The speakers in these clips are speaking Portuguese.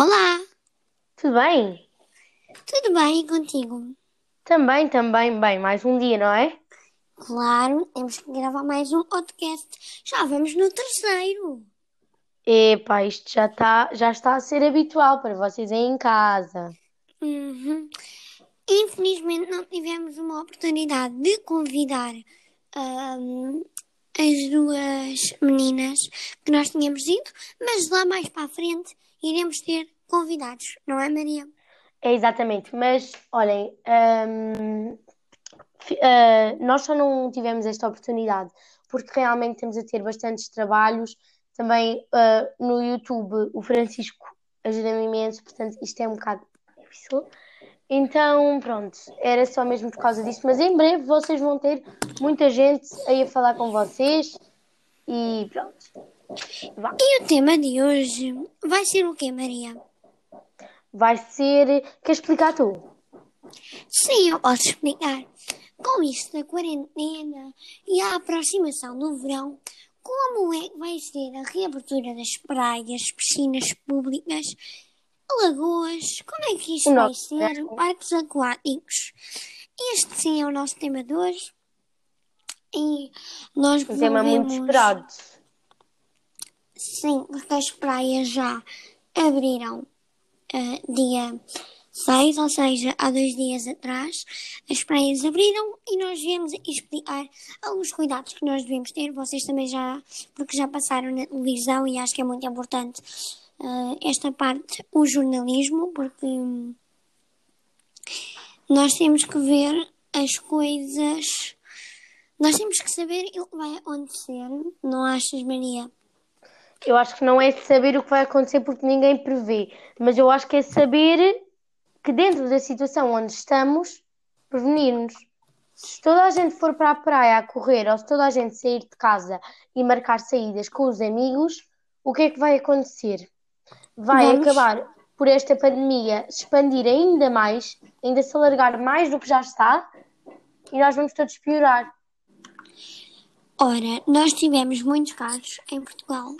Olá, Tudo bem? tudo bem e contigo? Também, também, bem, mais um dia, não é? Claro, temos que gravar mais um podcast. Já vamos no terceiro. Epá, isto já está, já está a ser habitual para vocês aí em casa. Uhum. Infelizmente não tivemos uma oportunidade de convidar ahm, as duas meninas que nós tínhamos ido, mas lá mais para a frente iremos ter convidados, não é Maria? É exatamente, mas olhem, ah, nós só não tivemos esta oportunidade porque realmente temos a ter bastantes trabalhos. Também ah, no YouTube o Francisco ajuda-me imenso, portanto isto é um bocado difícil. Então, pronto, era só mesmo por causa disso, mas em breve vocês vão ter muita gente aí a falar com vocês e pronto. Vá. E o tema de hoje vai ser o quê, Maria? Vai ser. Quer explicar tu? Sim, eu posso explicar. Com isto da quarentena e a aproximação do verão, como é que vai ser a reabertura das praias, piscinas públicas, lagoas? Como é que isto vai ser? Parques aquáticos. Este sim é o nosso tema de hoje. E nós Um tema muito esperado. Sim, porque as praias já abriram eh, dia 6, ou seja, há dois dias atrás. As praias abriram e nós viemos explicar alguns cuidados que nós devemos ter. Vocês também já, porque já passaram na televisão e acho que é muito importante eh, esta parte, o jornalismo, porque hum, nós temos que ver as coisas. Nós temos que saber o que vai acontecer, não achas, Maria? Eu acho que não é saber o que vai acontecer porque ninguém prevê, mas eu acho que é saber que dentro da situação onde estamos, prevenirmos. Se toda a gente for para a praia a correr ou se toda a gente sair de casa e marcar saídas com os amigos, o que é que vai acontecer? Vai Vamos. acabar por esta pandemia expandir ainda mais, ainda se alargar mais do que já está e nós vamos todos piorar. Ora, nós tivemos muitos casos em Portugal.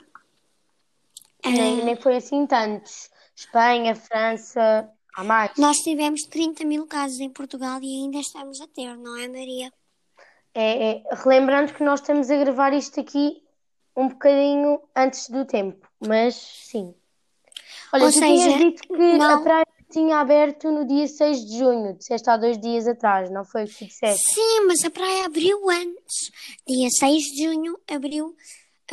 Nem, Ah, nem foi assim tantos. Espanha, França, há mais. nós tivemos 30 mil casos em Portugal e ainda estamos a ter, não é, Maria? É, é, relembrando que nós estamos a gravar isto aqui um bocadinho antes do tempo, mas sim. Olha, Ou tu tinhas seja, dito que não- a praia tinha aberto no dia 6 de junho, disseste há dois dias atrás, não foi o que disseste? Sim, mas a praia abriu antes. Dia 6 de junho abriu.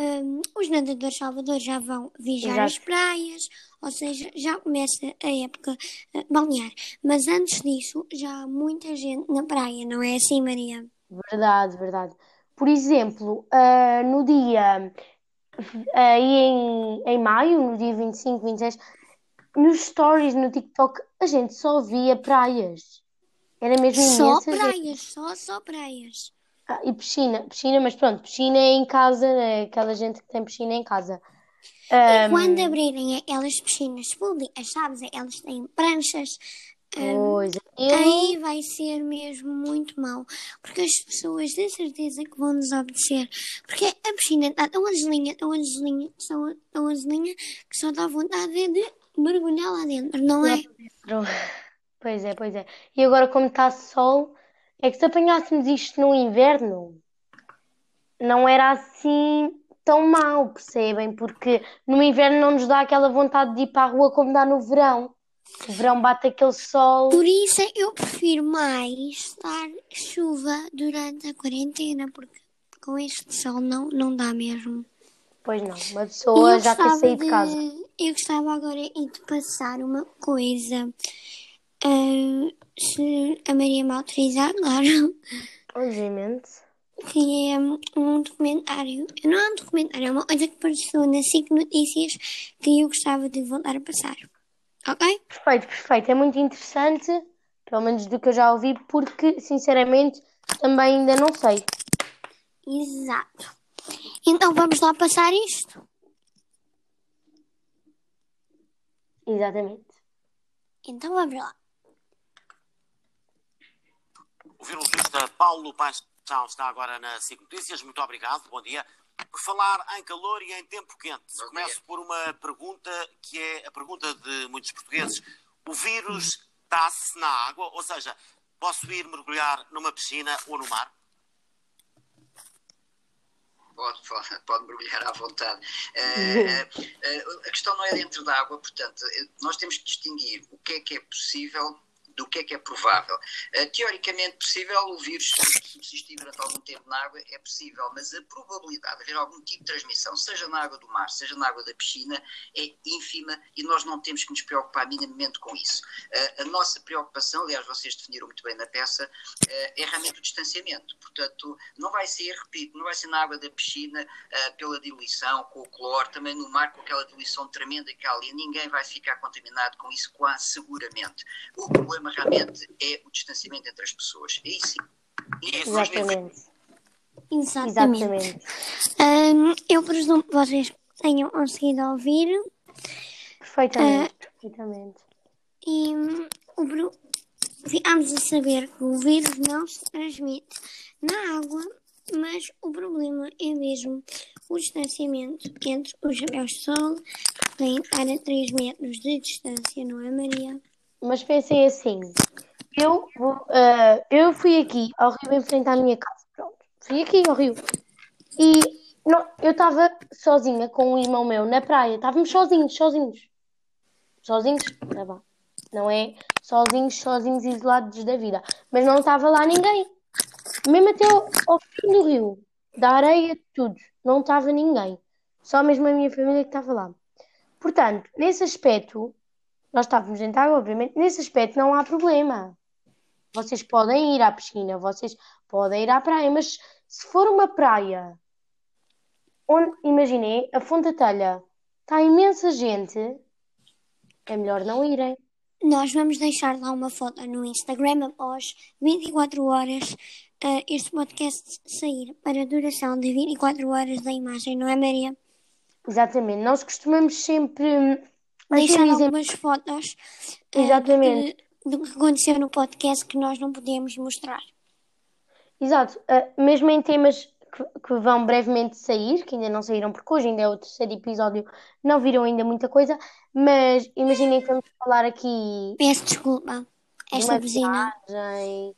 Hum, os nadadores Salvador já vão Exato. as praias, ou seja, já começa a época uh, balnear. Mas antes disso, já há muita gente na praia, não é assim, Maria? Verdade, verdade. Por exemplo, ah, no dia aí em, em maio, no dia 25, 26, nos stories no TikTok, a gente só via praias. Era mesmo Só gente. praias, só, só praias. Ah, e piscina, piscina, mas pronto, piscina é em casa, né? Aquela gente que tem piscina em casa. E Ahm, quando abrirem aquelas piscinas públicas, sabes? Elas têm pranchas. pois, aquilo, Aí vai ser mesmo muito mau. Porque as pessoas de certeza que vão nos obedecer. Porque a piscina está tão azulinha, tão azulinha, tão, tão azulinha, que só dá vontade de mergulhar lá dentro, não é? pois é, pois é. E agora, como está sol, é que se apanhássemos isto no inverno, não era assim tão mau, percebem? Porque no inverno não nos dá aquela vontade de ir para a rua como dá no verão. O verão bate aquele sol. Por isso é eu prefiro mais estar chuva durante a quarentena, porque com este sol não, não dá mesmo. Pois não, uma pessoa eu já quer sair de casa. Eu gostava agora de te passar uma coisa. Ah, se a Maria me autorizar, claro. Obviamente. Que é um documentário. Não é um documentário, é uma coisa que apareceu na SIC Notícias que eu gostava de voltar a passar. Ok? Perfeito, perfeito. É muito interessante, pelo menos do que eu já ouvi, porque sinceramente também ainda não sei. Exato. Então vamos lá passar isto. Exatamente. Então vamos lá. O virologista Paulo Paixão está agora na SIC Notícias. Muito obrigado, bom dia. Por falar em calor e em tempo quente, começo por uma pergunta que é a pergunta de muitos portugueses. O vírus está-se na água? Ou seja, posso ir mergulhar numa piscina ou no mar? Pode, pode, pode mergulhar à vontade. Uh, uh, a questão não é dentro da água, portanto, nós temos que distinguir o que é que é possível do que é que é provável. Uh, teoricamente possível, o vírus subsistir durante algum tempo na água é possível, mas a probabilidade de haver algum tipo de transmissão, seja na água do mar, seja na água da piscina, é ínfima e nós não temos que nos preocupar minimamente com isso. Uh, a nossa preocupação, aliás, vocês definiram muito bem na peça, uh, é realmente o distanciamento. Portanto, não vai ser, repito, não vai ser na água da piscina pela diluição, com o cloro, também no mar com aquela diluição tremenda que há ali, ninguém vai ficar contaminado com isso quase seguramente. O problema problema realmente é o distanciamento entre as pessoas. É isso. Exatamente. Exatamente. Exatamente. Um, eu presumo que vocês tenham conseguido ouvir. Perfeitamente. Uh, perfeitamente. E um, ficámos a saber que o vírus não se transmite na água, mas o problema é mesmo o distanciamento entre os chapéus de sol, que têm que estar a 3 metros de distância, não é, Maria? Mas pensem assim, eu, vou, uh, eu fui aqui ao Rio enfrentar a minha casa, pronto, fui aqui ao Rio. E não, eu estava sozinha com um irmão meu na praia, estávamos sozinhos, sozinhos, sozinhos, tá bom. não é sozinhos, sozinhos, isolados da vida, mas não estava lá ninguém, mesmo até ao, ao fim do rio, da areia, tudo, não estava ninguém, só mesmo a minha família que estava lá. Portanto, nesse aspecto, nós estávamos dentro da água, obviamente, nesse aspecto não há problema. Vocês podem ir à piscina, vocês podem ir à praia, mas se for uma praia onde, imaginei, a Fonte da Telha está imensa gente, é melhor não irem. Nós vamos deixar lá uma foto no Instagram após 24 horas uh, este podcast sair para a duração de 24 horas da imagem, não é, Maria? Exatamente. Nós costumamos sempre deixar algumas fotos uh, Exatamente. do que aconteceu no podcast que nós não podemos mostrar. Exato. Uh, mesmo em temas que, que, vão brevemente sair, que ainda não saíram, porque hoje ainda é o terceiro episódio, não viram ainda muita coisa, mas imaginem que vamos falar aqui. Peço desculpa, esta de vizinha. Viagem,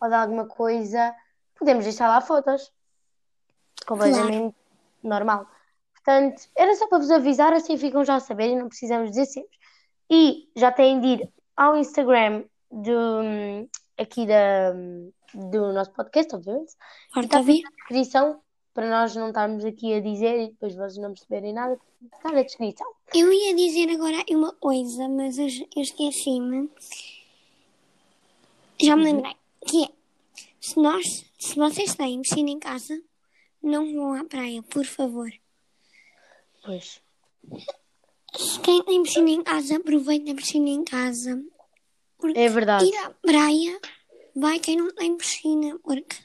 ou de alguma coisa, podemos deixar lá fotos. Completamente claro. normal. Portanto, era só para vos avisar, assim ficam já a saber e não precisamos dizer sempre. E já têm de ir ao Instagram do, aqui da, do nosso podcast, obviamente. Está na descrição para nós não estarmos aqui a dizer e depois vocês não perceberem nada. Está na descrição. Eu ia dizer agora uma coisa, mas eu, eu esqueci-me. Já me uhum. lembrei. Que é, se, nós, se vocês têm piscina em casa, não vão à praia, por favor. Pois. Quem tem piscina em casa, aproveita a piscina em casa. Porque é verdade. Ir à praia, vai quem não tem piscina, porque.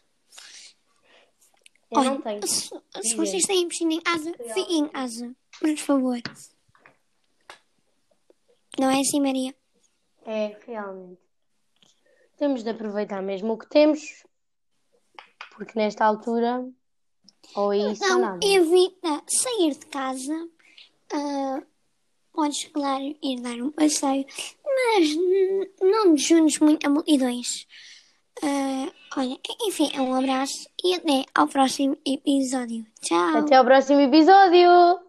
Eu Olha, não tenho. Se, se vocês têm piscina em casa, fiquem em casa, por favor. Não é assim, Maria? É, realmente. Temos de aproveitar mesmo o que temos, porque nesta altura ou isso então, nada. evita sair de casa. Uh, podes, claro, ir dar um passeio, mas não te juntes muito a multidões. Uh, olha, enfim, um abraço e até ao próximo episódio. Tchau. Até ao próximo episódio.